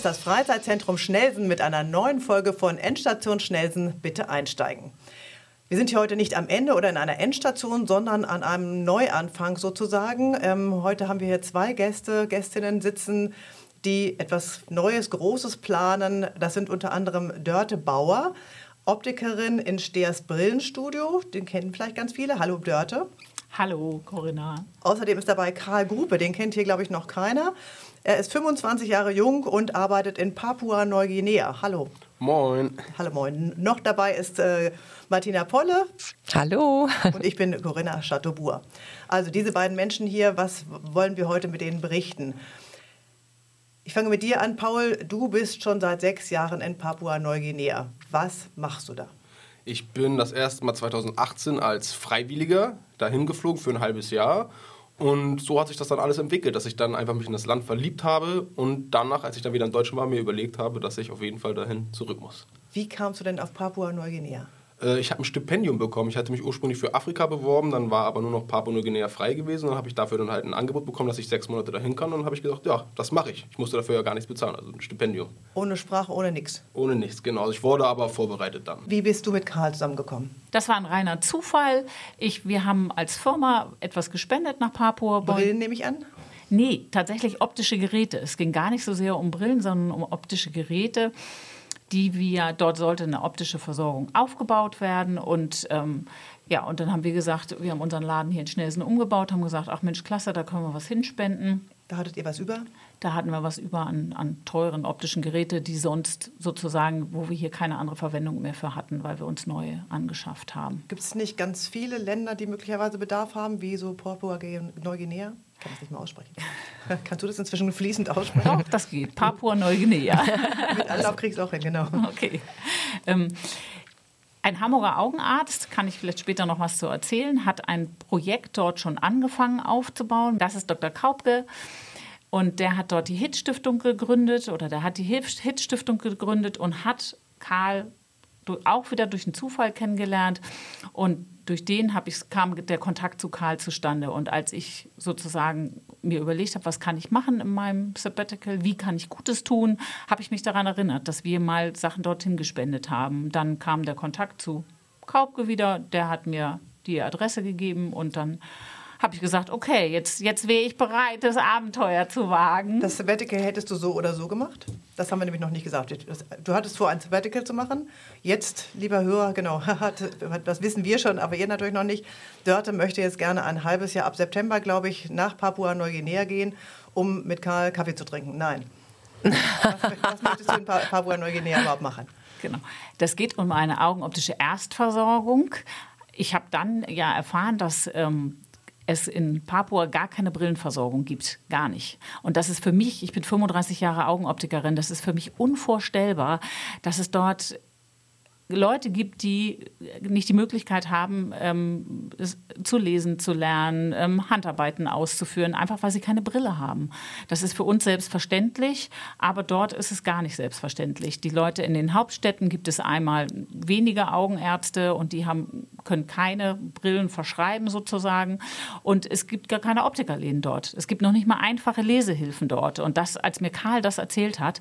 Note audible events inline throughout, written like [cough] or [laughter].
ist das Freizeitzentrum Schnelsen mit einer neuen Folge von Endstation Schnelsen. Bitte einsteigen. Wir sind hier heute nicht am Ende oder in einer Endstation, sondern an einem Neuanfang sozusagen. Ähm, heute haben wir hier zwei Gäste, Gästinnen sitzen, die etwas Neues, Großes planen. Das sind unter anderem Dörte Bauer, Optikerin in Steers Brillenstudio. Den kennen vielleicht ganz viele. Hallo Dörte. Hallo Corinna. Außerdem ist dabei Karl Gruppe, den kennt hier glaube ich noch keiner. Er ist 25 Jahre jung und arbeitet in Papua-Neuguinea. Hallo. Moin. Hallo, moin. Noch dabei ist äh, Martina Polle. Hallo. Und ich bin Corinna Chateaubourg. Also diese beiden Menschen hier, was wollen wir heute mit denen berichten? Ich fange mit dir an, Paul. Du bist schon seit sechs Jahren in Papua-Neuguinea. Was machst du da? Ich bin das erste Mal 2018 als Freiwilliger dahin geflogen für ein halbes Jahr und so hat sich das dann alles entwickelt, dass ich dann einfach mich in das Land verliebt habe und danach, als ich dann wieder in Deutschland war, mir überlegt habe, dass ich auf jeden Fall dahin zurück muss. Wie kamst du denn auf Papua-Neuguinea? Äh, ich habe ein Stipendium bekommen. Ich hatte mich ursprünglich für Afrika beworben, dann war aber nur noch Papua-Neuguinea frei gewesen. Dann habe ich dafür dann halt ein Angebot bekommen, dass ich sechs Monate dahin kann. Und dann habe ich gesagt, ja, das mache ich. Ich musste dafür ja gar nichts bezahlen, also ein Stipendium. Ohne Sprache, ohne nichts? Ohne nichts, genau. Also ich wurde aber vorbereitet dann. Wie bist du mit Karl zusammengekommen? Das war ein reiner Zufall. Ich, wir haben als Firma etwas gespendet nach Papua. Brillen nehme ich an? Nee, tatsächlich optische Geräte. Es ging gar nicht so sehr um Brillen, sondern um optische Geräte die wir, dort sollte eine optische Versorgung aufgebaut werden. Und ähm, ja, und dann haben wir gesagt, wir haben unseren Laden hier in Schnelsen umgebaut, haben gesagt, ach Mensch, klasse, da können wir was hinspenden. Da hattet ihr was über? Da hatten wir was über an, an teuren optischen Geräten, die sonst sozusagen, wo wir hier keine andere Verwendung mehr für hatten, weil wir uns neue angeschafft haben. Gibt es nicht ganz viele Länder, die möglicherweise Bedarf haben, wie so Papua-Neuguinea? Ich kann das nicht mehr aussprechen. [laughs] Kannst du das inzwischen fließend aussprechen? Doch, das geht. Papua-Neuguinea. [laughs] Mit Anlauf kriegst du auch hin, genau. Okay. Ähm, ein Hamburger Augenarzt, kann ich vielleicht später noch was zu erzählen, hat ein Projekt dort schon angefangen aufzubauen. Das ist Dr. Kaupke. Und der hat dort die HIT-Stiftung gegründet oder der hat die HIT-Stiftung gegründet und hat Karl auch wieder durch einen Zufall kennengelernt. Und durch den ich, kam der Kontakt zu Karl zustande. Und als ich sozusagen mir überlegt habe, was kann ich machen in meinem Sabbatical, wie kann ich Gutes tun, habe ich mich daran erinnert, dass wir mal Sachen dorthin gespendet haben. Dann kam der Kontakt zu Kaupke wieder, der hat mir die Adresse gegeben und dann habe ich gesagt, okay, jetzt, jetzt wäre ich bereit, das Abenteuer zu wagen. Das Sabbatical hättest du so oder so gemacht? Das haben wir nämlich noch nicht gesagt. Du hattest vor, ein Sabbatical zu machen. Jetzt, lieber Hörer, genau, [laughs] das wissen wir schon, aber ihr natürlich noch nicht. Dörte möchte jetzt gerne ein halbes Jahr ab September, glaube ich, nach Papua-Neuguinea gehen, um mit Karl Kaffee zu trinken. Nein. [laughs] was, was möchtest du in Papua-Neuguinea überhaupt machen? Genau. Das geht um eine augenoptische Erstversorgung. Ich habe dann ja erfahren, dass ähm, es in Papua gar keine Brillenversorgung gibt. Gar nicht. Und das ist für mich, ich bin 35 Jahre Augenoptikerin, das ist für mich unvorstellbar, dass es dort Leute gibt, die nicht die Möglichkeit haben, ähm, zu lesen, zu lernen, ähm, Handarbeiten auszuführen, einfach weil sie keine Brille haben. Das ist für uns selbstverständlich, aber dort ist es gar nicht selbstverständlich. Die Leute in den Hauptstädten gibt es einmal weniger Augenärzte und die haben, können keine Brillen verschreiben sozusagen. Und es gibt gar keine Optikerläden dort. Es gibt noch nicht mal einfache Lesehilfen dort. Und das, als mir Karl das erzählt hat,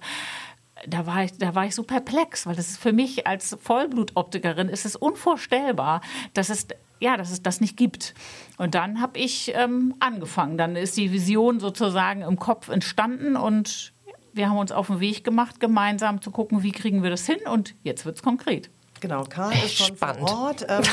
da war ich, da war ich so perplex, weil das ist für mich als Vollblutoptikerin ist es unvorstellbar, dass es ja, dass es das nicht gibt. Und dann habe ich ähm, angefangen. Dann ist die Vision sozusagen im Kopf entstanden und wir haben uns auf den Weg gemacht, gemeinsam zu gucken, wie kriegen wir das hin. Und jetzt wird es konkret. Genau, Karl ist schon Spannend. vor Ort. Ähm,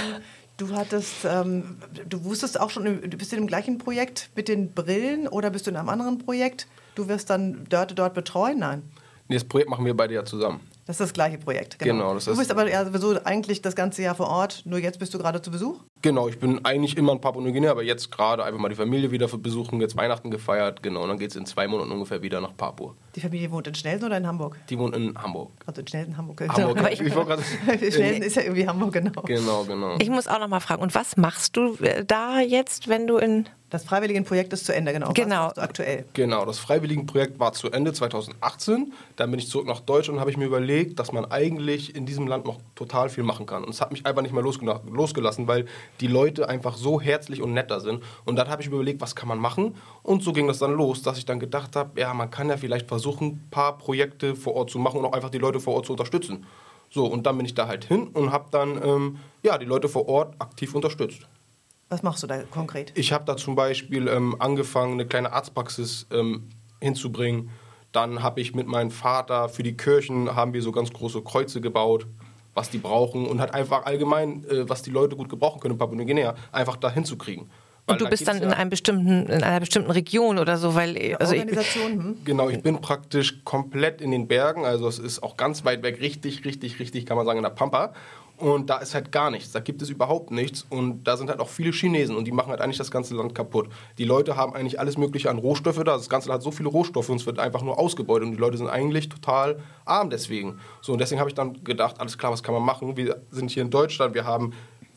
du hattest, ähm, du wusstest auch schon, du bist in dem gleichen Projekt mit den Brillen oder bist du in einem anderen Projekt? Du wirst dann Dörte dort betreuen? Nein. Nee, das Projekt machen wir beide ja zusammen. Das ist das gleiche Projekt, genau. genau du bist aber ja sowieso eigentlich das ganze Jahr vor Ort, nur jetzt bist du gerade zu Besuch? Genau, ich bin eigentlich immer in Papua-Neuguinea, aber jetzt gerade einfach mal die Familie wieder besuchen, jetzt Weihnachten gefeiert, genau, und dann geht es in zwei Monaten ungefähr wieder nach Papua. Die Familie wohnt in Schnelsen oder in Hamburg? Die wohnt in Hamburg. Also in Schnelsen, Hamburg. Genau. Hamburg. [laughs] Aber ich, ich grad, [laughs] Schnelsen ist ja irgendwie Hamburg, genau. Genau, genau. Ich muss auch noch mal fragen, und was machst du äh, da jetzt, wenn du in Das Freiwilligenprojekt ist zu Ende, genau. Genau. Was aktuell. Genau, das Freiwilligenprojekt war zu Ende 2018. Dann bin ich zurück nach Deutschland und habe ich mir überlegt, dass man eigentlich in diesem Land noch total viel machen kann. Und es hat mich einfach nicht mehr losgelassen, weil die Leute einfach so herzlich und netter sind. Und dann habe ich mir überlegt, was kann man machen? Und so ging das dann los, dass ich dann gedacht habe, ja, man kann ja vielleicht versuchen, ein paar Projekte vor Ort zu machen und auch einfach die Leute vor Ort zu unterstützen. So, und dann bin ich da halt hin und habe dann ähm, ja, die Leute vor Ort aktiv unterstützt. Was machst du da konkret? Ich habe da zum Beispiel ähm, angefangen, eine kleine Arztpraxis ähm, hinzubringen. Dann habe ich mit meinem Vater für die Kirchen haben wir so ganz große Kreuze gebaut, was die brauchen und hat einfach allgemein, äh, was die Leute gut gebrauchen können in Papua-Neuguinea, einfach da hinzukriegen. Und du bist dann in einem bestimmten, in einer bestimmten Region oder so, weil also Organisation. Ich, hm? Genau, ich bin praktisch komplett in den Bergen, also es ist auch ganz weit weg, richtig, richtig, richtig, kann man sagen, in der Pampa. Und da ist halt gar nichts, da gibt es überhaupt nichts. Und da sind halt auch viele Chinesen und die machen halt eigentlich das ganze Land kaputt. Die Leute haben eigentlich alles Mögliche an Rohstoffe da. Das ganze Land hat so viele Rohstoffe und es wird einfach nur ausgebeutet. Und die Leute sind eigentlich total arm deswegen. So, und deswegen habe ich dann gedacht, alles klar, was kann man machen? Wir sind hier in Deutschland, wir haben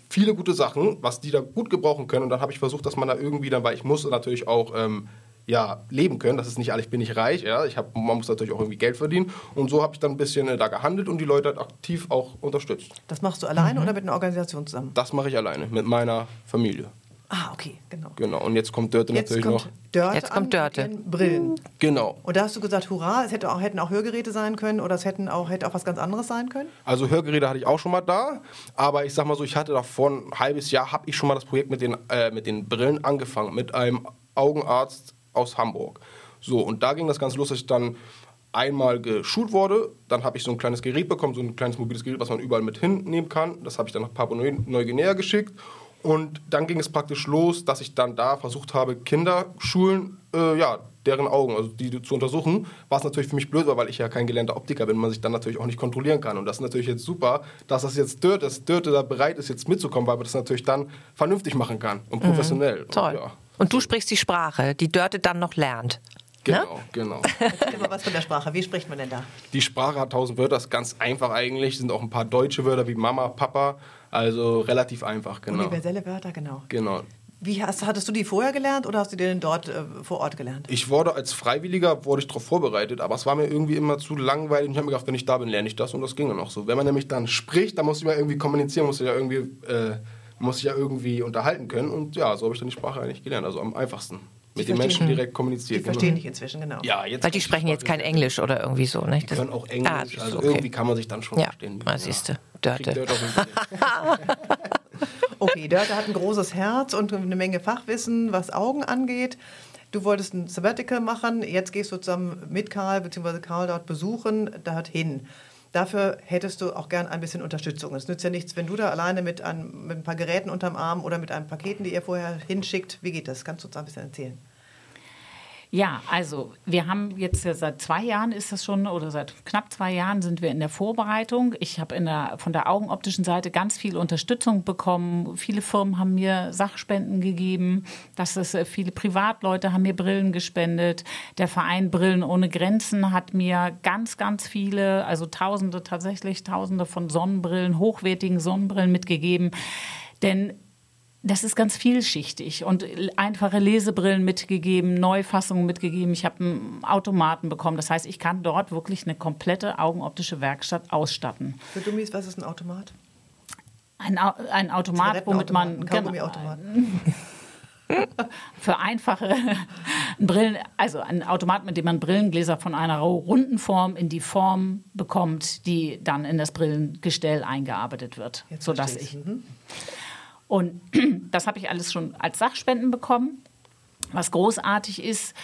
viele gute Sachen, was die da gut gebrauchen können. Und dann habe ich versucht, dass man da irgendwie dann, weil ich muss natürlich auch ähm, ja, leben können. Das ist nicht alles, ich bin nicht reich, ja. Ich hab, man muss natürlich auch irgendwie Geld verdienen. Und so habe ich dann ein bisschen äh, da gehandelt und die Leute halt aktiv auch unterstützt. Das machst du alleine mhm. oder mit einer Organisation zusammen? Das mache ich alleine, mit meiner Familie. Ah, okay, genau. Genau, und jetzt kommt Dörte jetzt natürlich kommt noch. Dörte jetzt kommt Dörte. Brillen. Genau. Und da hast du gesagt, hurra, es hätte auch, hätten auch Hörgeräte sein können oder es hätten auch, hätte auch was ganz anderes sein können? Also Hörgeräte hatte ich auch schon mal da, aber ich sag mal so, ich hatte davor ein halbes Jahr, habe ich schon mal das Projekt mit den, äh, mit den Brillen angefangen, mit einem Augenarzt aus Hamburg. So, und da ging das ganz los, dass ich dann einmal geschult wurde. Dann habe ich so ein kleines Gerät bekommen, so ein kleines mobiles Gerät, was man überall mit hinnehmen kann. Das habe ich dann nach Papua-Neuguinea geschickt. Und dann ging es praktisch los, dass ich dann da versucht habe, Kinderschulen, äh, ja, deren Augen, also die zu untersuchen, was natürlich für mich blöd war, weil ich ja kein gelernter Optiker bin, man sich dann natürlich auch nicht kontrollieren kann. Und das ist natürlich jetzt super, dass das jetzt Dirt, dass Dörte da bereit ist, jetzt mitzukommen, weil man das natürlich dann vernünftig machen kann und mhm. professionell. Mhm. Toll. Und, ja. Und du sprichst die Sprache, die Dörte dann noch lernt. Genau, ne? genau. [laughs] Erzähl mal was von der Sprache. Wie spricht man denn da? Die Sprache hat tausend Wörter, ist ganz einfach eigentlich. Sind auch ein paar deutsche Wörter wie Mama, Papa. Also relativ einfach, genau. Universelle Wörter, genau. Genau. Wie hast, hattest du die vorher gelernt oder hast du die denn dort äh, vor Ort gelernt? Ich wurde als Freiwilliger wurde ich darauf vorbereitet, aber es war mir irgendwie immer zu langweilig. Und ich habe mir gedacht, wenn ich da bin, lerne ich das und das ging dann auch so. Wenn man nämlich dann spricht, dann muss ich mal irgendwie kommunizieren, muss ich ja irgendwie, äh, muss ich ja irgendwie unterhalten können. Und ja, so habe ich dann die Sprache eigentlich gelernt, also am einfachsten mit den Menschen direkt kommunizieren. Die verstehen dich inzwischen, genau. Ja, jetzt Weil die sprechen jetzt kein Englisch oder irgendwie so, nicht? Die können auch Englisch, ah, also okay. irgendwie kann man sich dann schon ja, verstehen. Ja, siehst du, Dörte. [laughs] okay, Dörte hat ein großes Herz und eine Menge Fachwissen, was Augen angeht. Du wolltest ein Sabbatical machen, jetzt gehst du zusammen mit Karl, beziehungsweise Karl dort besuchen, dorthin. Dafür hättest du auch gern ein bisschen Unterstützung. Es nützt ja nichts, wenn du da alleine mit ein, mit ein paar Geräten unterm Arm oder mit einem Paketen, die ihr vorher hinschickt. Wie geht das? Kannst du uns ein bisschen erzählen? Ja, also wir haben jetzt ja seit zwei Jahren ist das schon oder seit knapp zwei Jahren sind wir in der Vorbereitung. Ich habe der, von der augenoptischen Seite ganz viel Unterstützung bekommen. Viele Firmen haben mir Sachspenden gegeben. Das ist, äh, viele Privatleute haben mir Brillen gespendet. Der Verein Brillen ohne Grenzen hat mir ganz, ganz viele, also Tausende tatsächlich Tausende von Sonnenbrillen, hochwertigen Sonnenbrillen mitgegeben. Denn das ist ganz vielschichtig und einfache Lesebrillen mitgegeben, Neufassungen mitgegeben. Ich habe einen Automaten bekommen. Das heißt, ich kann dort wirklich eine komplette augenoptische Werkstatt ausstatten. Für Dummies, was ist ein Automat? Ein, ein Automat, womit man. Ein genau, [laughs] für einfache [laughs] Brillen, also ein Automat, mit dem man Brillengläser von einer runden Form in die Form bekommt, die dann in das Brillengestell eingearbeitet wird, Jetzt sodass ich. Mhm. Und [clears throat] das habe ich alles schon als Sachspenden bekommen. Was großartig ist,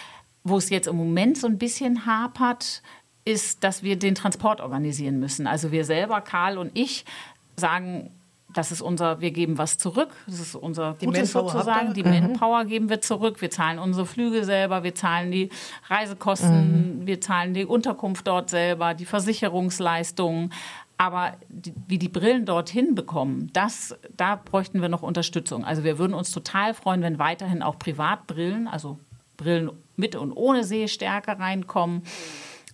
wo es jetzt im Moment so ein bisschen hapert, ist, dass wir den Transport organisieren müssen. Also wir selber, Karl und ich, sagen, das ist unser, wir geben was zurück. Das ist unser die Gutes Manpower sozusagen. Die mhm. Manpower geben wir zurück. Wir zahlen unsere Flüge selber, wir zahlen die Reisekosten, mhm. wir zahlen die Unterkunft dort selber, die Versicherungsleistungen. Aber die, wie die Brillen dorthin bekommen, das, da bräuchten wir noch Unterstützung. Also wir würden uns total freuen, wenn weiterhin auch Privatbrillen, also Brillen mit und ohne Sehstärke reinkommen.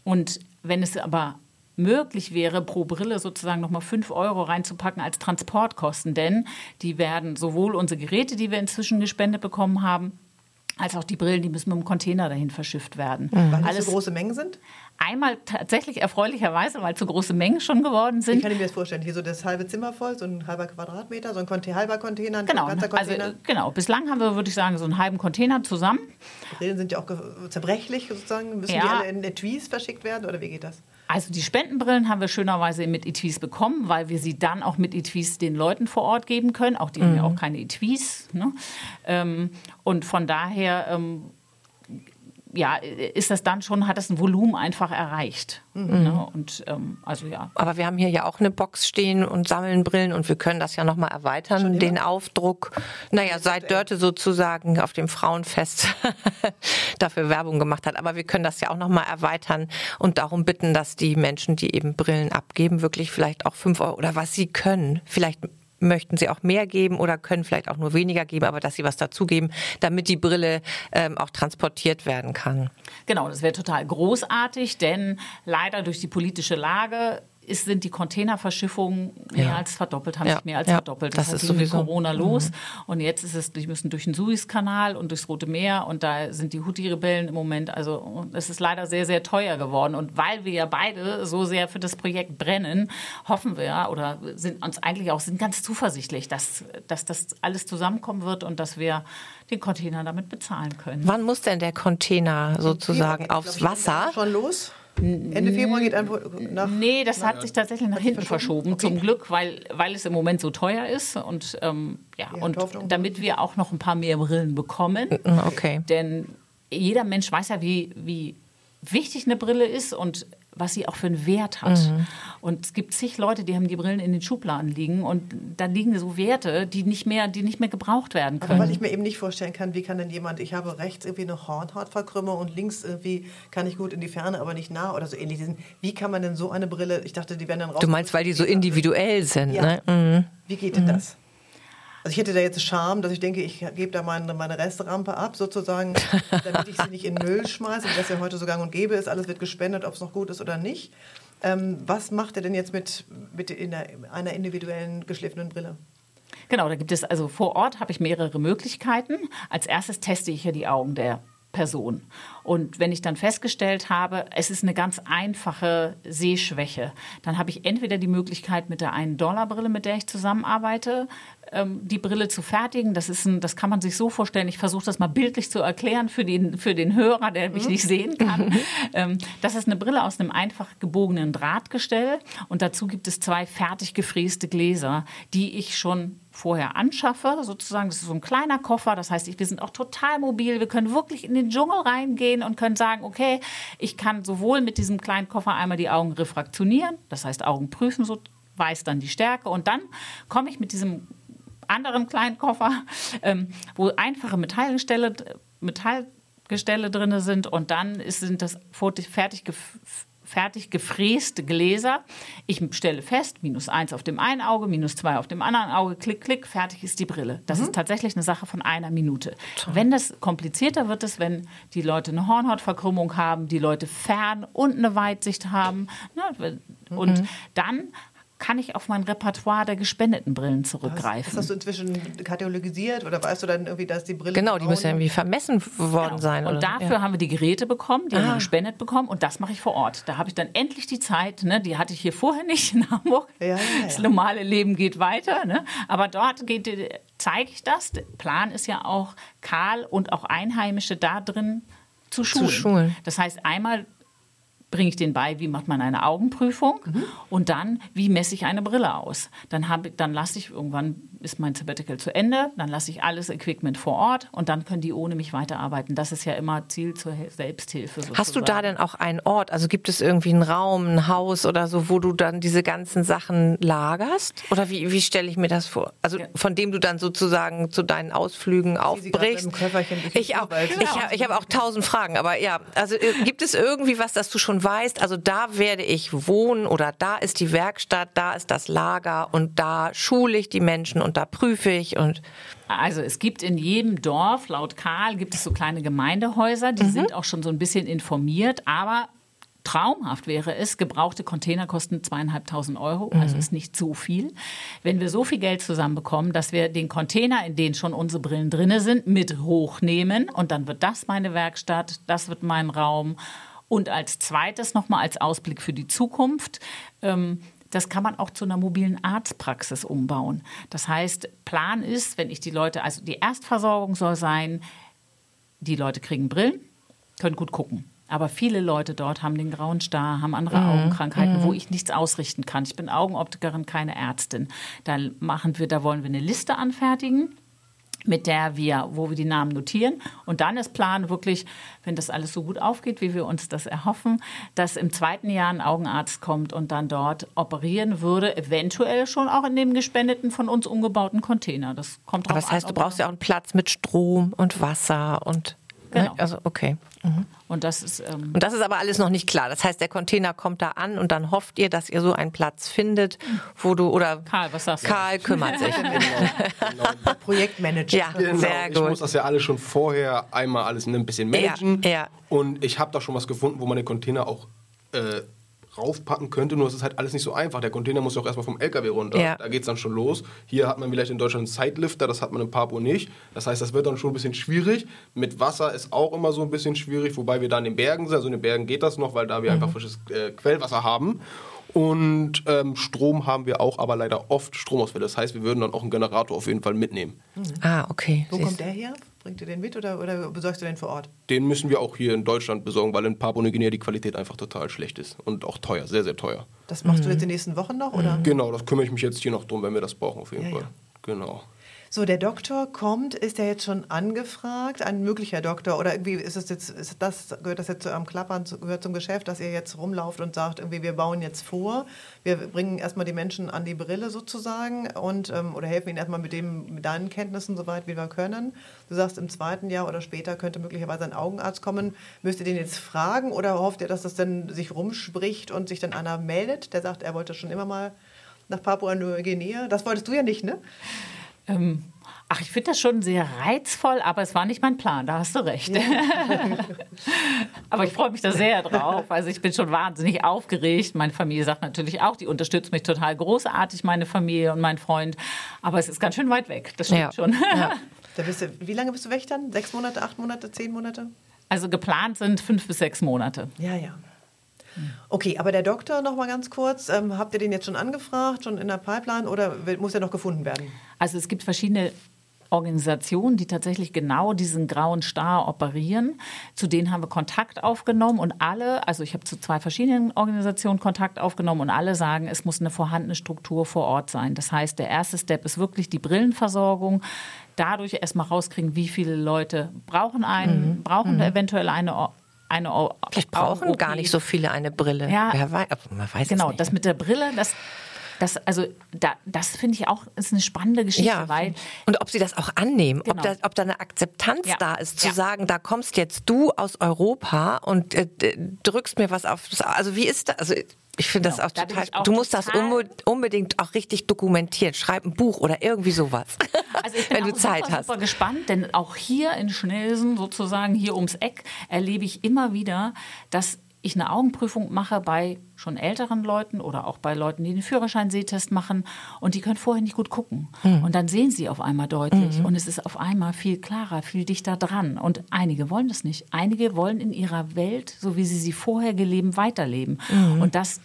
Und wenn es aber möglich wäre, pro Brille sozusagen nochmal 5 Euro reinzupacken als Transportkosten, denn die werden sowohl unsere Geräte, die wir inzwischen gespendet bekommen haben, als auch die Brillen, die müssen mit dem Container dahin verschifft werden. Weil es so große Mengen sind? Einmal tatsächlich erfreulicherweise, weil zu große Mengen schon geworden sind. kann ich mir das vorstellen? Hier so das halbe Zimmer voll, so ein halber Quadratmeter, so ein halber Container, ein Genau, ganzer also Container. äh, genau. Bislang haben wir, würde ich sagen, so einen halben Container zusammen. Brillen sind ja auch zerbrechlich sozusagen. Müssen die Ja. alle in Etuis verschickt werden oder wie geht das? Also die Spendenbrillen haben wir schönerweise mit Etuis bekommen, weil wir sie dann auch mit Etuis den Leuten vor Ort geben können. Auch die haben ja auch keine Etuis. Ne? Ähm, und von daher ähm, ja, ist das dann schon, hat das ein Volumen einfach erreicht. Ne? Und ähm, also ja. Aber wir haben hier ja auch eine Box stehen und sammeln Brillen und wir können das ja nochmal erweitern, den Aufdruck. Naja, seit Dörte sozusagen auf dem Frauenfest [laughs] dafür Werbung gemacht hat. Aber wir können das ja auch nochmal erweitern und darum bitten, dass die Menschen, die eben Brillen abgeben, wirklich vielleicht auch fünf Euro oder was sie können, vielleicht möchten sie auch mehr geben oder können vielleicht auch nur weniger geben, aber dass sie was dazugeben, damit die Brille ähm, auch transportiert werden kann. Genau, das wäre total großartig, denn leider durch die politische Lage ist, sind die Containerverschiffungen mehr Ja. als verdoppelt, haben Ja, sich mehr als ja, verdoppelt. das hat ist ging mit sowieso- Corona los und jetzt ist es, die müssen durch den Suezkanal und durchs Rote Meer und da sind die Houthi-Rebellen im Moment, also es ist leider sehr, sehr teuer geworden und weil wir ja beide so sehr für das Projekt brennen, hoffen wir ja oder sind uns eigentlich auch sind ganz zuversichtlich, dass, dass das alles zusammenkommen wird und dass wir den Container damit bezahlen können. Wann muss denn der Container sozusagen aufs Wasser? Schon los? Ende Februar geht einfach nach. Nee, das hat sich tatsächlich nach hinten verschoben? Okay. zum Glück, weil, weil es im Moment so teuer ist. Und, ähm, ja, Ja, und Hoffnung. damit wir auch noch ein paar mehr Brillen bekommen. Okay. Denn jeder Mensch weiß ja, wie, wie wichtig eine Brille ist und was sie auch für einen Wert hat. Mhm. Und es gibt zig Leute, die haben die Brillen in den Schubladen liegen und da liegen so Werte, die nicht mehr, die nicht mehr gebraucht werden Aber können. weil ich mir eben nicht vorstellen kann, wie kann denn jemand, ich habe rechts irgendwie eine Hornhautverkrümmung und links irgendwie kann ich gut in die Ferne, aber nicht nah oder so ähnlich. Wie kann man denn so eine Brille, ich dachte, die werden dann raus. Du meinst, weil die so individuell sind, Ja. ne? Mhm. Wie geht denn das? Also ich hätte da jetzt Charme, dass ich denke, ich gebe da meine, meine Restrampe ab, sozusagen, damit ich sie nicht in Müll schmeiße, wie das ja heute so gang und gäbe ist. Alles wird gespendet, ob es noch gut ist oder nicht. Ähm, was macht er denn jetzt mit, mit in einer individuellen geschliffenen Brille? Genau, da gibt es also vor Ort habe ich mehrere Möglichkeiten. Als erstes teste ich ja die Augen der Person. Und wenn ich dann festgestellt habe, es ist eine ganz einfache Sehschwäche, dann habe ich entweder die Möglichkeit, mit der 1-Dollar-Brille, mit der ich zusammenarbeite, ähm, die Brille zu fertigen. Das, ist ein, das kann man sich so vorstellen. Ich versuche das mal bildlich zu erklären für den, für den Hörer, der mich nicht sehen kann. ähm, das ist eine Brille aus einem einfach gebogenen Drahtgestell. Und dazu gibt es zwei fertig gefräste Gläser, die ich schon vorher anschaffe, sozusagen. Das ist so ein kleiner Koffer. Das heißt, wir sind auch total mobil. Wir können wirklich in den Dschungel reingehen und können sagen, okay, ich kann sowohl mit diesem kleinen Koffer einmal die Augen refraktionieren, das heißt Augen prüfen, so weiß dann die Stärke. Und dann komme ich mit diesem anderen kleinen Koffer, ähm, wo einfache Metallgestelle, Metallgestelle drin sind und dann ist, sind das fertig fertig gefräste Gläser. Ich stelle fest, minus eins auf dem einen Auge, minus zwei auf dem anderen Auge, klick, klick, fertig ist die Brille. Das ist tatsächlich eine Sache von einer Minute. Wenn das komplizierter wird es, wenn die Leute eine Hornhautverkrümmung haben, die Leute fern und eine Weitsicht haben. Ne? Und dann kann ich auf mein Repertoire der gespendeten Brillen zurückgreifen. hast du inzwischen katalogisiert oder weißt du dann irgendwie, dass die Brille. Genau, die müssen ja irgendwie vermessen worden Genau. sein. Und oder? dafür ja. Ah. haben wir die Geräte bekommen, die haben wir gespendet bekommen und das mache ich vor Ort. Da habe ich dann endlich die Zeit, ne? die hatte ich hier vorher nicht in Hamburg. Ja, ja, ja. Das normale Leben geht weiter, ne? aber dort geht, zeige ich das. Der Plan ist ja auch, Karl und auch Einheimische da drin zu schulen. schulen. Das heißt, einmal bringe ich den bei, wie macht man eine Augenprüfung Mhm. und dann, wie messe ich eine Brille aus. Dann, habe, dann lasse ich, irgendwann ist mein Sabbatical zu Ende, dann lasse ich alles Equipment vor Ort und dann können die ohne mich weiterarbeiten. Das ist ja immer Ziel zur Selbsthilfe. Sozusagen. Hast du da denn auch einen Ort? Also gibt es irgendwie einen Raum, ein Haus oder so, wo du dann diese ganzen Sachen lagerst? Oder wie, wie stelle ich mir das vor? Also Ja. von dem du dann sozusagen zu deinen Ausflügen aufbrichst. Ich auch. Urwald. Ich, hab- ich habe auch tausend Fragen, aber ja, also äh, gibt es irgendwie was, das du schon weißt? Also da werde ich wohnen oder da ist die Werkstatt, da ist das Lager und da schule ich die Menschen und da prüfe ich und Also es gibt in jedem Dorf, laut Karl, gibt es so kleine Gemeindehäuser, Mhm. die sind auch schon so ein bisschen informiert, aber Traumhaft wäre es, gebrauchte Container kosten zweieinhalbtausend Euro, also ist nicht so viel. Wenn wir so viel Geld zusammenbekommen, dass wir den Container, in den schon unsere Brillen drinne sind, mit hochnehmen und dann wird das meine Werkstatt, das wird mein Raum. Und als zweites nochmal als Ausblick für die Zukunft. Ähm, das kann man auch zu einer mobilen Arztpraxis umbauen. Das heißt, Plan ist, wenn ich die Leute, also die Erstversorgung soll sein, die Leute kriegen Brillen, können gut gucken. Aber viele Leute dort haben den grauen Star, haben andere mhm. Augenkrankheiten, mhm. wo ich nichts ausrichten kann. Ich bin Augenoptikerin, keine Ärztin. Da machen wir, da wollen wir eine Liste anfertigen mit der wir, wo wir die Namen notieren. Und dann ist Plan wirklich, wenn das alles so gut aufgeht, wie wir uns das erhoffen, dass im zweiten Jahr ein Augenarzt kommt und dann dort operieren würde, eventuell schon auch in dem gespendeten von uns umgebauten Container. Das kommt drauf Aber das heißt, an, du brauchst ja auch einen Platz mit Strom und Wasser und Genau. Ne? Also okay. Mhm. Und das ist ähm und das ist aber alles noch nicht klar. Das heißt, der Container kommt da an und dann hofft ihr, dass ihr so einen Platz findet, wo du oder Karl, was sagst du? Karl kümmert sich. genau, genau. [laughs] Projektmanager. Ja, genau. sehr gut. Ich muss das ja alles schon vorher einmal alles ein bisschen managen. Ja, ja. Und ich habe da schon was gefunden, wo man den Container auch äh, raufpacken könnte, nur es ist halt alles nicht so einfach. Der Container muss ja auch erstmal vom LKW runter. Ja. Da geht es dann schon los. Hier hat man vielleicht in Deutschland einen Sidelifter, das hat man in Papua nicht. Das heißt, das wird dann schon ein bisschen schwierig. Mit Wasser ist auch immer so ein bisschen schwierig, wobei wir da in den Bergen sind. Also in den Bergen geht das noch, weil da wir mhm. einfach frisches äh, Quellwasser haben. Und ähm, Strom haben wir auch, aber leider oft Stromausfälle. Das heißt, wir würden dann auch einen Generator auf jeden Fall mitnehmen. Mhm. Ah, okay. Wo kommt der her? Bringt ihr den mit oder, oder besorgst du den vor Ort? Den müssen wir auch hier in Deutschland besorgen, weil in Papua-Neuguinea die Qualität einfach total schlecht ist und auch teuer, sehr, sehr teuer. Das machst mhm. du jetzt in den nächsten Wochen noch? Oder? Genau, das kümmere ich mich jetzt hier noch drum, wenn wir das brauchen auf jeden ja, Fall. Ja. Genau. So, der Doktor kommt, ist er jetzt schon angefragt, ein möglicher Doktor? Oder irgendwie ist es jetzt, ist das, gehört das jetzt am Klappern, gehört zum Geschäft, dass ihr jetzt rumlauft und sagt, irgendwie, wir bauen jetzt vor, wir bringen erstmal die Menschen an die Brille sozusagen und ähm, oder helfen ihnen erstmal mit dem, mit deinen Kenntnissen so weit, wie wir können. Du sagst, im zweiten Jahr oder später könnte möglicherweise ein Augenarzt kommen. Müsst ihr den jetzt fragen oder hofft ihr, dass das dann sich rumspricht und sich dann einer meldet, der sagt, er wollte schon immer mal nach Papua-Neuguinea? Das wolltest du ja nicht, ne? Ähm, ach, ich finde das schon sehr reizvoll, aber es war nicht mein Plan, da hast du recht. Ja. [laughs] aber ich freue mich da sehr drauf. Also ich bin schon wahnsinnig aufgeregt. Meine Familie sagt natürlich auch, die unterstützt mich total großartig, meine Familie und mein Freund. Aber es ist ganz schön weit weg, das stimmt ja. schon. Ja. [laughs] Da bist du, wie lange bist du weg dann? Sechs Monate, acht Monate, zehn Monate? Also geplant sind fünf bis sechs Monate. Ja, ja. Okay, aber der Doktor noch mal ganz kurz, ähm, habt ihr den jetzt schon angefragt, schon in der Pipeline oder muss er noch gefunden werden? Also es gibt verschiedene Organisationen, die tatsächlich genau diesen grauen Star operieren. Zu denen haben wir Kontakt aufgenommen und alle, also ich habe zu zwei verschiedenen Organisationen Kontakt aufgenommen und alle sagen, es muss eine vorhandene Struktur vor Ort sein. Das heißt, der erste Step ist wirklich die Brillenversorgung. Dadurch erstmal rauskriegen, wie viele Leute brauchen einen, mhm. brauchen mhm. eventuell eine eine Vielleicht brauchen gar nicht so viele eine Brille. Ja, weiß, man weiß genau. Nicht. Das mit der Brille, das das, also da, das finde ich auch ist eine spannende Geschichte, ja. weil und ob sie das auch annehmen, genau. ob, da, ob da eine Akzeptanz ja. da ist, zu ja. sagen, da kommst jetzt du aus Europa und äh, drückst mir was auf. Also wie ist das? Also ich finde genau. das auch total. Auch du musst total das unbedingt auch richtig dokumentieren. Schreib ein Buch oder irgendwie sowas. Also ich [laughs] bin wenn du Zeit super, hast. super gespannt, denn auch hier in Schnelsen, sozusagen hier ums Eck, erlebe ich immer wieder, dass ich eine Augenprüfung mache bei schon älteren Leuten oder auch bei Leuten, die den Führerschein-Sehtest machen und die können vorher nicht gut gucken. Mhm. Und dann sehen sie auf einmal deutlich mhm. und es ist auf einmal viel klarer, viel dichter dran. Und einige wollen das nicht. Einige wollen in ihrer Welt, so wie sie sie vorher gelebt, weiterleben. Mhm. Und das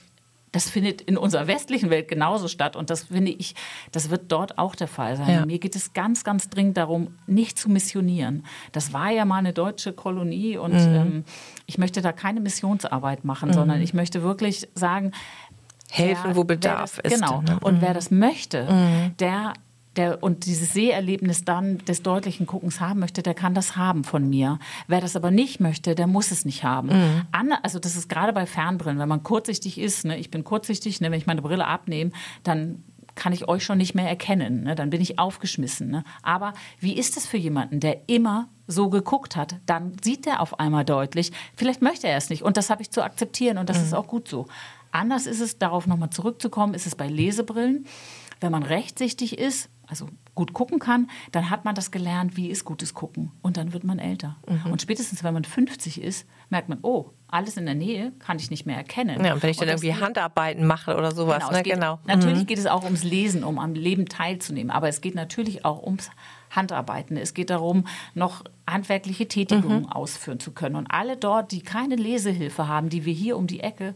das findet in unserer westlichen Welt genauso statt. Und das finde ich, das wird dort auch der Fall sein. Ja. Mir geht es ganz, ganz dringend darum, nicht zu missionieren. Das war ja mal eine deutsche Kolonie und mhm. ähm, ich möchte da keine Missionsarbeit machen, mhm. sondern ich möchte wirklich sagen, helfen, wo Bedarf das, ist. Genau. Ne? Und wer mhm. das möchte, mhm. der der, und dieses Seherlebnis dann des deutlichen Guckens haben möchte, der kann das haben von mir. Wer das aber nicht möchte, der muss es nicht haben. Mhm. Anne, also das ist gerade bei Fernbrillen, wenn man kurzsichtig ist, ne, ich bin kurzsichtig, ne, wenn ich meine Brille abnehme, dann kann ich euch schon nicht mehr erkennen. Ne? Dann bin ich aufgeschmissen. Ne? Aber wie ist es für jemanden, der immer so geguckt hat? Dann sieht er auf einmal deutlich, vielleicht möchte er es nicht. Und das habe ich zu akzeptieren und das mhm. ist auch gut so. Anders ist es, darauf nochmal zurückzukommen, ist es bei Lesebrillen. Wenn man rechtssichtig ist, also gut gucken kann, dann hat man das gelernt, wie ist gutes Gucken. Und dann wird man älter. Mhm. Und spätestens, wenn man 50 ist, merkt man, oh, alles in der Nähe kann ich nicht mehr erkennen. Ja, und wenn ich dann irgendwie geht, Handarbeiten mache oder sowas. Genau. Ne? Geht, genau. Natürlich mhm. geht es auch ums Lesen, um am Leben teilzunehmen. Aber es geht natürlich auch ums Handarbeiten. Es geht darum, noch handwerkliche Tätigungen mhm. ausführen zu können. Und alle dort, die keine Lesehilfe haben, die wir hier um die Ecke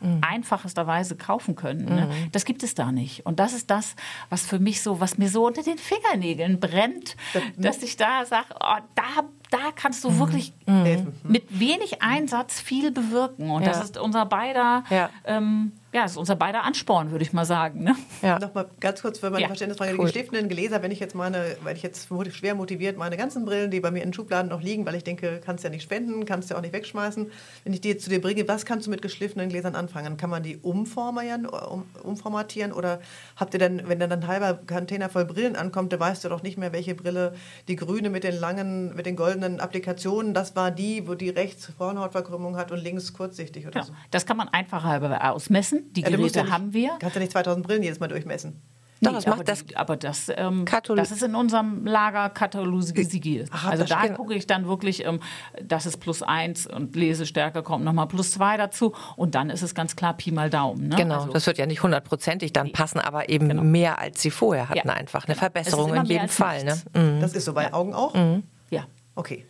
mhm. einfachesterweise kaufen können. Ne? Mhm. Das gibt es da nicht. Und das ist das, was für mich so, was mir so unter den Fingernägeln brennt, dass ich da sage, oh, da, da kannst du mhm. wirklich mhm. mit wenig Einsatz viel bewirken. Und ja. das ist unser beider ja. ähm, ja, das ist unser beider Ansporn, würde ich mal sagen. Ne? Ja. Nochmal ganz kurz für meine ja. Verständnisfrage. Cool. Die gestifteten Gläser, wenn ich jetzt meine, weil ich jetzt schwer motiviert meine ganzen Brillen, die bei mir in den Schubladen noch liegen, weil ich denke, kannst ja nicht spenden, kannst ja auch nicht wegschmeißen. Wenn ich die jetzt zu dir bringe, was kannst du mit geschliffenen Gläsern anfangen? Kann man die umformieren, um, umformatieren oder habt ihr denn, wenn dann ein halber Container voll Brillen ankommt, da weißt du doch nicht mehr, welche Brille, die grüne mit den langen, mit den goldenen Applikationen, das war die, wo die rechts Vornhautverkrümmung hat und links kurzsichtig oder ja, so. Das kann man einfach halber ausmessen die Geräte ja, nicht, haben wir. Kannst du nicht 2000 Brillen jedes Mal durchmessen? Doch, das macht das. Aber das, ähm, das ist in unserem Lager katalogisiert. Also da gucke ich dann wirklich, ähm, das ist plus eins und Lesestärke kommt nochmal plus zwei dazu und dann ist es ganz klar Pi mal Daumen. Ne? Genau, also, das wird ja nicht hundertprozentig dann passen, aber eben genau. mehr als sie vorher hatten ja. einfach. Eine Verbesserung in jedem Fall. Ne? Mhm. Das ist so bei ja. Augen auch? Mhm. Ja. Okay.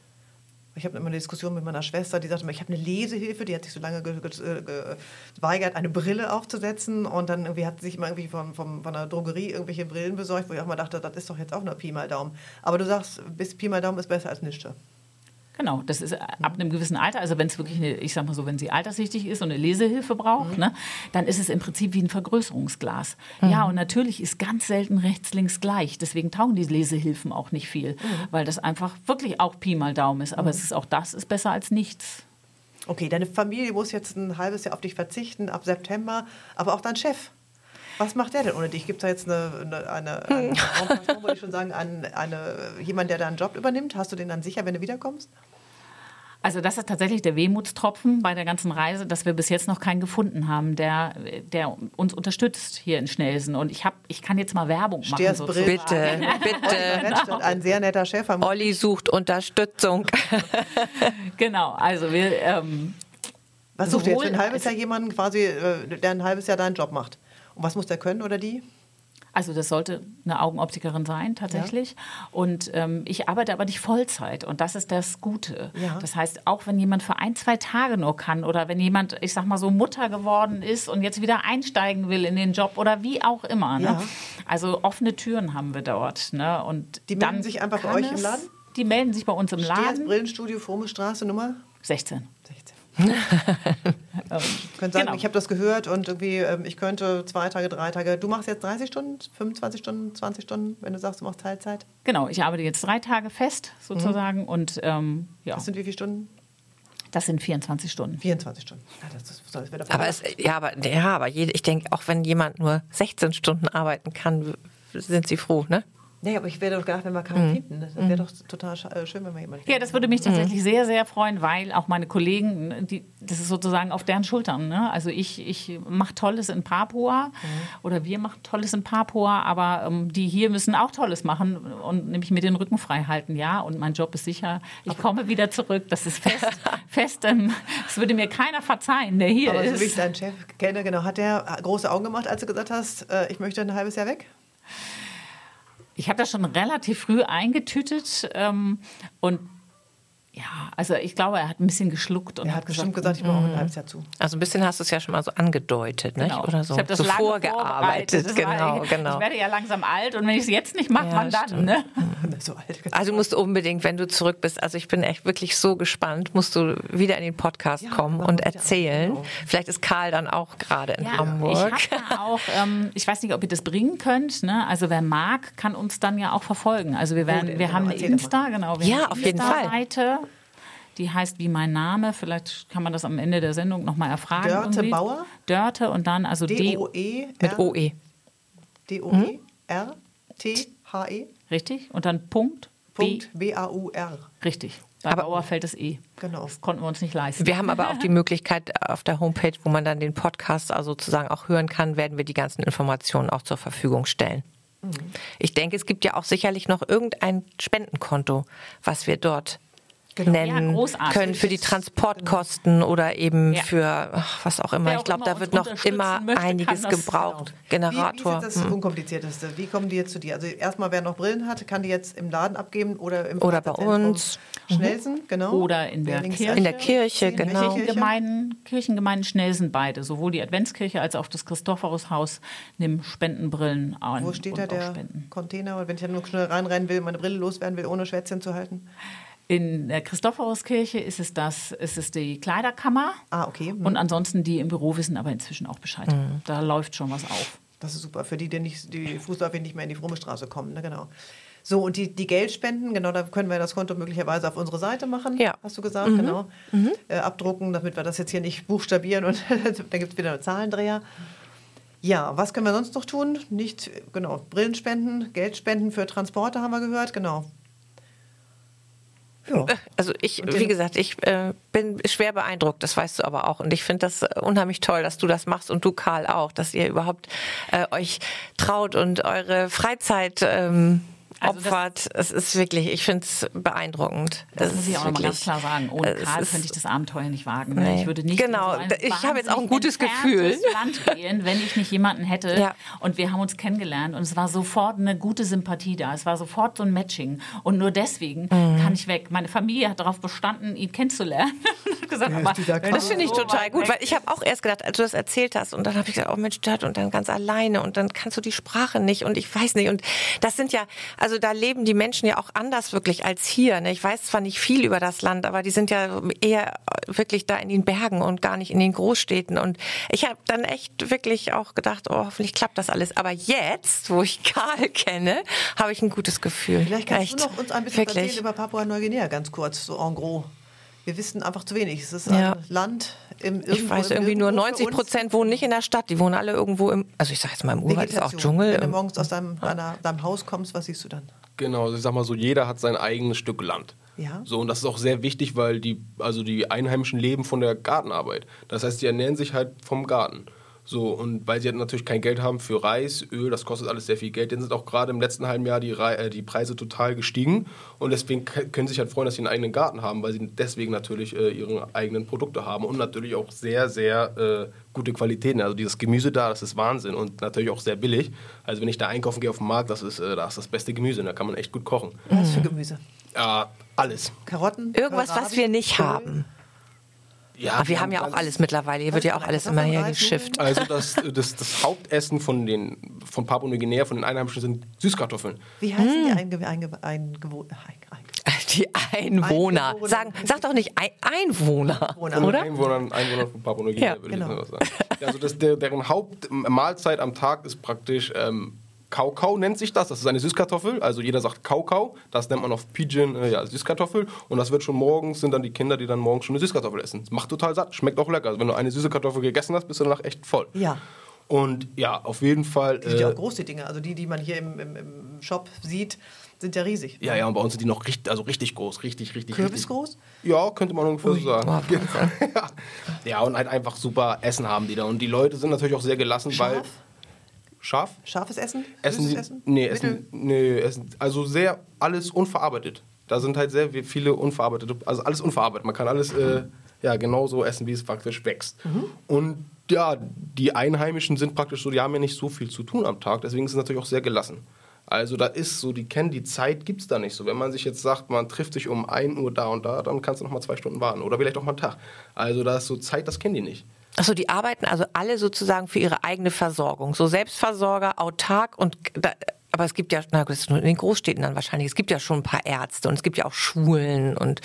Ich habe immer eine Diskussion mit meiner Schwester, die sagte mir, ich habe eine Lesehilfe, die hat sich so lange geweigert, eine Brille aufzusetzen und dann irgendwie hat sie sich immer irgendwie von, von, von einer Drogerie irgendwelche Brillen besorgt, wo ich auch mal dachte, das ist doch jetzt auch nur Pi mal Daumen. Aber du sagst, bis Pi mal Daumen ist besser als nichts. Genau, das ist ab einem gewissen Alter, also wenn es wirklich eine, ich sag mal so, wenn sie alterssichtig ist und eine Lesehilfe braucht, mhm. ne, dann ist es im Prinzip wie ein Vergrößerungsglas. Mhm. Ja, und natürlich ist ganz selten rechts, links gleich. Deswegen taugen die Lesehilfen auch nicht viel, mhm. weil das einfach wirklich auch Pi mal Daumen ist. Aber mhm. es ist auch das ist besser als nichts. Okay, deine Familie muss jetzt ein halbes Jahr auf dich verzichten, ab September, aber auch dein Chef. Was macht der denn ohne dich? Gibt es da jetzt eine, eine, eine, eine wollte ich schon sagen, eine, eine, jemand, der deinen Job übernimmt? Hast du den dann sicher, wenn du wiederkommst? Also das ist tatsächlich der Wehmutstropfen bei der ganzen Reise, dass wir bis jetzt noch keinen gefunden haben, der, der uns unterstützt hier in Schnelsen. Und ich, hab, ich kann jetzt mal Werbung machen. Sozusagen. Bitte, [laughs] bitte. Ein sehr netter Chef. Olli sucht Unterstützung. [laughs] genau, also wir... Ähm, was sucht ihr jetzt für ein halbes Jahr jemanden quasi, äh, der ein halbes Jahr deinen Job macht? Und was muss der können oder die? Also das sollte eine Augenoptikerin sein tatsächlich. Ja. Und ähm, ich arbeite aber nicht Vollzeit und das ist das Gute. Ja. Das heißt, auch wenn jemand für ein, zwei Tage nur kann oder wenn jemand, ich sag mal so, Mutter geworden ist und jetzt wieder einsteigen will in den Job oder wie auch immer. Ne? Ja. Also offene Türen haben wir dort. Ne? Und die melden sich einfach bei euch im Laden? Die melden sich bei uns im Laden. Stehers Brillenstudio, Frome Nummer? 16. 16. [laughs] ähm, könnt sagen, genau. ich habe das gehört und irgendwie, ähm, ich könnte zwei Tage, drei Tage. Du machst jetzt 30 Stunden, 25 Stunden, 20 Stunden, wenn du sagst, du machst Teilzeit? Genau, ich arbeite jetzt drei Tage fest sozusagen mhm. und ähm, ja. Das sind wie viele Stunden? Das sind 24 Stunden. 24 Stunden. Ja, das, das, das aber es, ja, aber, ja, aber ich denke, auch wenn jemand nur 16 Stunden arbeiten kann, sind sie froh, ne? Nee, aber ich wäre doch gedacht, wenn wir keinen mhm. finden. Das wäre doch total äh, schön, wenn wir jemanden Ja, das würde mich tatsächlich mhm. sehr, sehr freuen, weil auch meine Kollegen, die, das ist sozusagen auf deren Schultern. Ne? Also ich, ich mache Tolles in Papua mhm. oder wir machen Tolles in Papua, aber ähm, die hier müssen auch Tolles machen und nämlich mit den Rücken frei halten, ja. Und mein Job ist sicher, ich aber komme wieder zurück. Das ist fest, [laughs] fest. Ähm, das würde mir keiner verzeihen, der hier aber ist. Aber so wie ich deinen Chef kenne, genau, hat der große Augen gemacht, als du gesagt hast, äh, ich möchte ein halbes Jahr weg? Ich habe das schon relativ früh eingetütet ähm, und ja, also ich glaube, er hat ein bisschen geschluckt und er hat bestimmt gesagt, ich brauche ein halbes Jahr zu. Also ein bisschen hast du es ja schon mal so angedeutet, genau. nicht? Oder so, ich habe das so vorgearbeitet. Genau, war, genau. Ich werde ja langsam alt und wenn ich es jetzt nicht mache, ja, wann dann? Ne? [laughs] so alt. Also musst du unbedingt, wenn du zurück bist, also ich bin echt wirklich so gespannt, musst du wieder in den Podcast ja, kommen und erzählen. Genau. Vielleicht ist Karl dann auch gerade in ja, Hamburg. Ich habe auch, ähm, ich weiß nicht, ob ihr das bringen könnt. Ne? Also wer mag, kann uns dann ja auch verfolgen. Also wir werden, oh, wir haben eine Insta, genau. ja, auf jeden Fall. Seite die heißt wie mein Name. Vielleicht kann man das am Ende der Sendung nochmal erfragen. Dörte irgendwie. Bauer? Dörte und dann also D-O-E. Mit O-E. D-O-E-R-T-H-E. Richtig. Und dann Punkt. Punkt B-A-U-R. Richtig. Bei aber Bauer fällt es E. Genau. Das konnten wir uns nicht leisten. Wir haben aber auch die [laughs] Möglichkeit auf der Homepage, wo man dann den Podcast also sozusagen auch hören kann, werden wir die ganzen Informationen auch zur Verfügung stellen. Ich denke, es gibt ja auch sicherlich noch irgendein Spendenkonto, was wir dort Genau. nennen Ja, können für die Transportkosten oder eben Ja. für ach, was auch immer. Wer ich auch glaube, da wird noch immer möchte, einiges gebraucht. Genau. Generator. Wie, wie ist das hm. Unkomplizierteste? Wie kommen die jetzt zu dir? Also erstmal, wer noch Brillen hat, kann die jetzt im Laden abgeben oder im Oder bei uns. Schnellsen, genau. Oder in der Kirche. In der Kirche, In genau. Kirche. Kirchengemeinden, Kirchengemeinden Schnellsen beide, sowohl die Adventskirche als auch das Christophorushaus nehmen Spendenbrillen an. Wo steht da auch der. Container? Und wenn ich dann nur schnell reinrennen will, meine Brille loswerden will, ohne Schwätzchen zu halten? In der Christophoruskirche ist es das, ist es die Kleiderkammer. Ah, okay. Hm. Und ansonsten die im Büro wissen aber inzwischen auch Bescheid. Mhm. Da läuft schon was auf. Das ist super. Für die, die, nicht, die fußläufig nicht mehr in die fromme Straße kommen. Ne? Genau. So, und die, die Geldspenden, genau, da können wir das Konto möglicherweise auf unsere Seite machen, Ja. hast du gesagt, genau. Äh, abdrucken, damit wir das jetzt hier nicht buchstabieren und [laughs] dann gibt es wieder einen Zahlendreher. Ja, was können wir sonst noch tun? Nicht, genau, Brillen spenden, Geld spenden für Transporte haben wir gehört, genau. Ja. Also ich, wie gesagt, ich äh, bin schwer beeindruckt, das weißt du aber auch. Und ich finde das äh, unheimlich toll, dass du das machst und du, Karl, auch, dass ihr überhaupt äh, euch traut und eure Freizeit ähm, Also das- opfert. Es ist wirklich, ich finde es beeindruckend. Das Es muss ich auch noch mal ganz klar sagen. Ohne Karl könnte ich das Abenteuer nicht wagen. ne? Nee. Ich würde nicht Genau, in so ich habe jetzt auch ein gutes Gefühl. [laughs] Land gehen, wenn ich nicht jemanden hätte. Ja. Und wir haben uns kennengelernt und es war sofort eine gute Sympathie da. Es war sofort so ein Matching. Und nur deswegen Mhm. kann ich weg. Meine Familie hat darauf bestanden, ihn kennenzulernen. [laughs] Und hat gesagt, ist aber? Das finde ich so total gut, weg weil ich habe auch erst gedacht, als du das erzählt hast, und dann habe ich gedacht, oh Mensch, Dad, und dann ganz alleine und dann kannst du die Sprache nicht und ich weiß nicht. Und das sind ja, also da leben die Menschen ja auch anders wirklich als hier. Ne? Ich weiß zwar nicht viel über das Land, aber die sind ja eher wirklich da in den Bergen und gar nicht in den Großstädten. Und ich habe dann echt wirklich auch gedacht, oh, hoffentlich klappt das alles. Aber jetzt, wo ich [laughs] Karl kenne, habe ich ein gutes Gefühl. Vielleicht kannst echt. du noch uns ein bisschen wirklich. erzählen über Papua-Neuguinea, ganz kurz, so en gros. Wir wissen einfach zu wenig. Es ist Ja. ein Land im Ich weiß irgendwie nur Nirgendwo für 90 uns. Prozent wohnen nicht in der Stadt. Die wohnen alle irgendwo im, also ich sage jetzt mal im Urwald ist auch. Dschungel. Wenn du morgens aus deinem, deiner, deinem Haus kommst, was siehst du dann? Genau, also ich sag mal so, jeder hat sein eigenes Stück Land. Ja. So, und das ist auch sehr wichtig, weil die, also die Einheimischen leben von der Gartenarbeit. Das heißt, die ernähren sich halt vom Garten. So, und weil sie halt natürlich kein Geld haben für Reis, Öl, das kostet alles sehr viel Geld, dann sind auch gerade im letzten halben Jahr die, äh, die Preise total gestiegen. Und deswegen können sie sich halt freuen, dass sie einen eigenen Garten haben, weil sie deswegen natürlich äh, ihre eigenen Produkte haben und natürlich auch sehr, sehr äh, gute Qualitäten. Also dieses Gemüse da, das ist Wahnsinn und natürlich auch sehr billig. Also wenn ich da einkaufen gehe auf dem Markt, das ist, äh, da ist das beste Gemüse, da kann man echt gut kochen. Was für Gemüse? Ja, alles. Karotten? Irgendwas, was Kohlrabi, wir nicht Kohl? haben. Ja, Aber wir haben ja auch alles mittlerweile. Hier wird ja auch alles immer hergeschifft. Also das, [laughs] das, das Hauptessen von, den, von Papua-Neuguinea, von den Einheimischen, sind Süßkartoffeln. Wie heißen Hm. die Einge Einge Einge Die Einwohner. Einwohner. Sagen, sag doch nicht Ein Einwohner, Einwohner. oder? Einwohnern, Einwohner von Papua-Neuguinea, Ja, würde genau. ich sagen. Also das, der, deren Hauptmahlzeit am Tag ist praktisch ähm, Kaukau nennt sich das. Das ist eine Süßkartoffel. Also jeder sagt Kaukau. Das nennt man auf Pidgin äh, ja, Süßkartoffel. Und das wird schon morgens, sind dann die Kinder, die dann morgens schon eine Süßkartoffel essen. Das macht total satt, schmeckt auch lecker. Also wenn du eine süße Kartoffel gegessen hast, bist du danach echt voll. Ja. Und ja, auf jeden Fall. Die sind ja äh, auch groß, die Dinge. Also die, die man hier im, im, im Shop sieht, sind ja riesig. Ja, ja, und bei uns sind die noch richtig, also richtig groß, richtig, richtig. Kürbis richtig. groß? Ja, könnte man ungefähr so sagen. Boah, [laughs] ja. ja, und halt einfach super Essen haben die da. Und die Leute sind natürlich auch sehr gelassen, weil. Scharf? Scharf? Scharfes Essen? Essen Süßes. Essen? Nee, essen, nee, essen. Also sehr alles unverarbeitet. Da sind halt sehr viele unverarbeitete, also alles unverarbeitet. Man kann alles äh, ja, genauso essen, wie es praktisch wächst. Mhm. Und ja, die Einheimischen sind praktisch so, die haben ja nicht so viel zu tun am Tag, deswegen ist es natürlich auch sehr gelassen. Also da ist so, die kennen die Zeit, gibt es da nicht so. Wenn man sich jetzt sagt, man trifft sich um 1 Uhr da und da, dann kannst du noch mal zwei Stunden warten. Oder vielleicht auch mal einen Tag. Also da ist so Zeit, das kennen die nicht. Achso, die arbeiten also alle sozusagen für ihre eigene Versorgung. So Selbstversorger, autark und da, aber es gibt ja, na gut, das ist nur in den Großstädten dann wahrscheinlich, es gibt ja schon ein paar Ärzte und es gibt ja auch Schulen und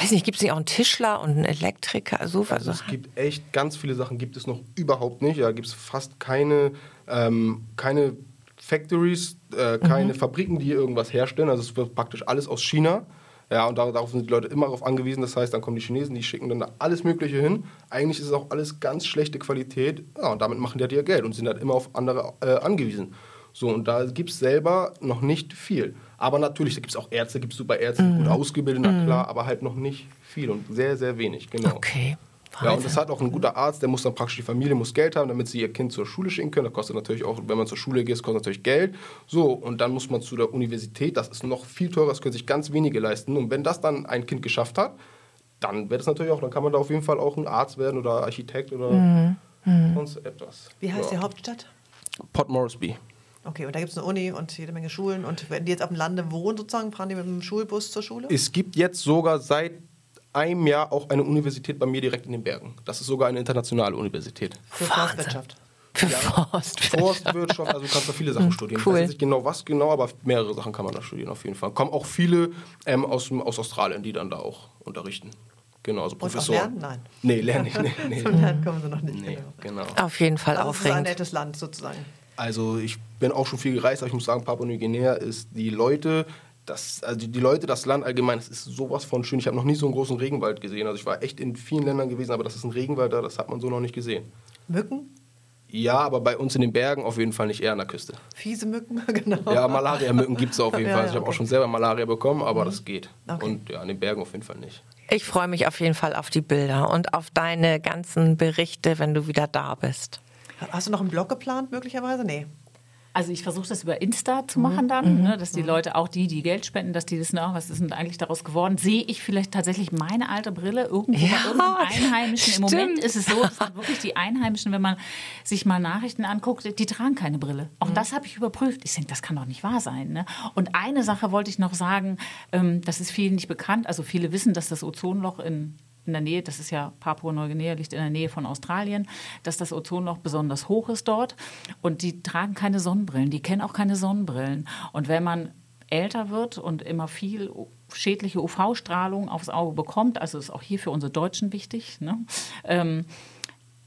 weiß nicht, gibt es nicht auch einen Tischler und einen Elektriker, so Also es gibt echt ganz viele Sachen, gibt es noch überhaupt nicht. Da gibt es fast keine, ähm, keine Factories, äh, keine Fabriken, die irgendwas herstellen. Also es wird praktisch alles aus China. Ja, und da- darauf sind die Leute immer darauf angewiesen. Das heißt, dann kommen die Chinesen, die schicken dann da alles Mögliche hin. Eigentlich ist es auch alles ganz schlechte Qualität. Ja, und damit machen die halt ihr Geld und sind halt immer auf andere äh, angewiesen. So, und da gibt es selber noch nicht viel. Aber natürlich, da gibt es auch Ärzte, gibt es super Ärzte, gut ausgebildet, na klar, aber halt noch nicht viel und sehr, sehr wenig, genau. Okay. Ja, und das hat auch ein guter Arzt, der muss dann praktisch, die Familie muss Geld haben, damit sie ihr Kind zur Schule schicken können. Das kostet natürlich auch, wenn man zur Schule geht, kostet natürlich Geld. So, und dann muss man zu der Universität, das ist noch viel teurer, das können sich ganz wenige leisten. Und wenn das dann ein Kind geschafft hat, dann wird es natürlich auch, dann kann man da auf jeden Fall auch ein Arzt werden oder Architekt oder mhm. sonst etwas. Wie heißt ja. die Hauptstadt? Port Moresby. Okay, und da gibt es eine Uni und jede Menge Schulen. Und wenn die jetzt auf dem Lande wohnen, sozusagen, fahren die mit dem Schulbus zur Schule? Es gibt jetzt sogar seit einem Jahr auch eine Universität bei mir direkt in den Bergen. Das ist sogar eine internationale Universität. Für Forstwirtschaft. Für ja, Forstwirtschaft. Forstwirtschaft, also du kannst da viele Sachen hm, studieren. Cool. Ich weiß nicht genau was genau, aber mehrere Sachen kann man da studieren auf jeden Fall. Kommen auch viele ähm, aus, aus Australien, die dann da auch unterrichten. Genau, also Professoren. lernen? Nein. Nee, lernen nicht. Nee, [laughs] nee. Zum Lernen kommen sie noch nicht. Nee, genau. Auf jeden Fall also aufregend. Das ist ein nettes Land sozusagen. Also ich bin auch schon viel gereist, aber ich muss sagen, Papua-Neuguinea ist die Leute, das, also die Leute, das Land allgemein, das ist sowas von schön. Ich habe noch nie so einen großen Regenwald gesehen. Also ich war echt in vielen Ländern gewesen, aber das ist ein Regenwald da, das hat man so noch nicht gesehen. Mücken? Ja, aber bei uns in den Bergen auf jeden Fall nicht eher an der Küste. Fiese Mücken, [laughs] genau. Ja, Malaria-Mücken gibt es auf jeden ja, Fall. Ich habe auch schon selber Malaria bekommen, aber mhm. das geht. Okay. Und ja, in den Bergen auf jeden Fall nicht. Ich freue mich auf jeden Fall auf die Bilder und auf deine ganzen Berichte, wenn du wieder da bist. Hast du noch einen Blog geplant, möglicherweise? Nee. Also ich versuche das über Insta zu machen dann, mhm. ne, dass die mhm. Leute, auch die, die Geld spenden, dass die wissen, oh, was ist denn eigentlich daraus geworden? Sehe ich vielleicht tatsächlich meine alte Brille irgendwo ja, bei irgendeinem Einheimischen? Stimmt. Im Moment ist es so, dass wirklich die Einheimischen, wenn man sich mal Nachrichten anguckt, die tragen keine Brille. Auch mhm. das habe ich überprüft. Ich denke, das kann doch nicht wahr sein. Ne? Und eine Sache wollte ich noch sagen, ähm, das ist vielen nicht bekannt. Also viele wissen, dass das Ozonloch in in der Nähe, das ist ja Papua-Neuguinea, liegt in der Nähe von Australien, dass das Ozonloch besonders hoch ist dort. Und die tragen keine Sonnenbrillen, die kennen auch keine Sonnenbrillen. Und wenn man älter wird und immer viel schädliche UV-Strahlung aufs Auge bekommt, also ist auch hier für unsere Deutschen wichtig, ne? ähm,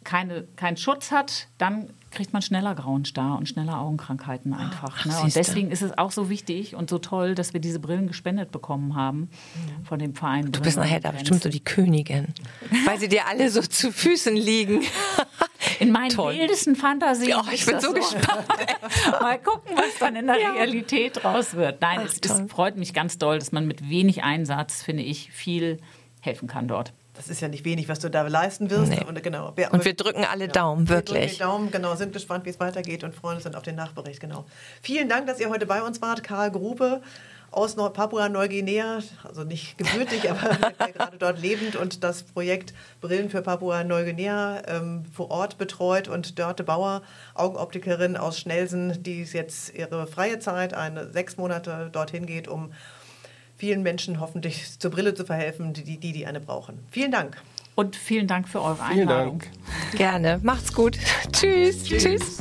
keine, keinen Schutz hat, dann kriegt man schneller grauen Star und schneller Augenkrankheiten einfach. Ne? Und deswegen ist es auch so wichtig und so toll, dass wir diese Brillen gespendet bekommen haben von dem Verein. Du bist nachher da bestimmt so die Königin, weil sie dir alle so zu Füßen liegen. [laughs] In meinen toll. wildesten Fantasien. Oh, ich bin so, so gespannt. [laughs] Mal gucken, was dann in der ja. Realität raus wird. Nein, Ach, es, es freut mich ganz doll, dass man mit wenig Einsatz, finde ich, viel helfen kann dort das ist ja nicht wenig, was du da leisten wirst. Nee. Und, genau, wir, und wir drücken alle ja, Daumen, wirklich. Wir Daumen, genau, sind gespannt, wie es weitergeht und freuen uns dann auf den Nachbericht, genau. Vielen Dank, dass ihr heute bei uns wart, Karl Grube aus Papua-Neuguinea, also nicht gebürtig, aber [laughs] gerade dort lebend und das Projekt Brillen für Papua-Neuguinea ähm, vor Ort betreut und Dörte Bauer, Augenoptikerin aus Schnelsen, die jetzt ihre freie Zeit, eine sechs Monate dorthin geht, um vielen Menschen hoffentlich zur Brille zu verhelfen, die die, die eine brauchen. Vielen Dank. Und vielen Dank für eure Einladung. Vielen Dank. Gerne. Macht's gut. Tschüss. Tschüss. Tschüss.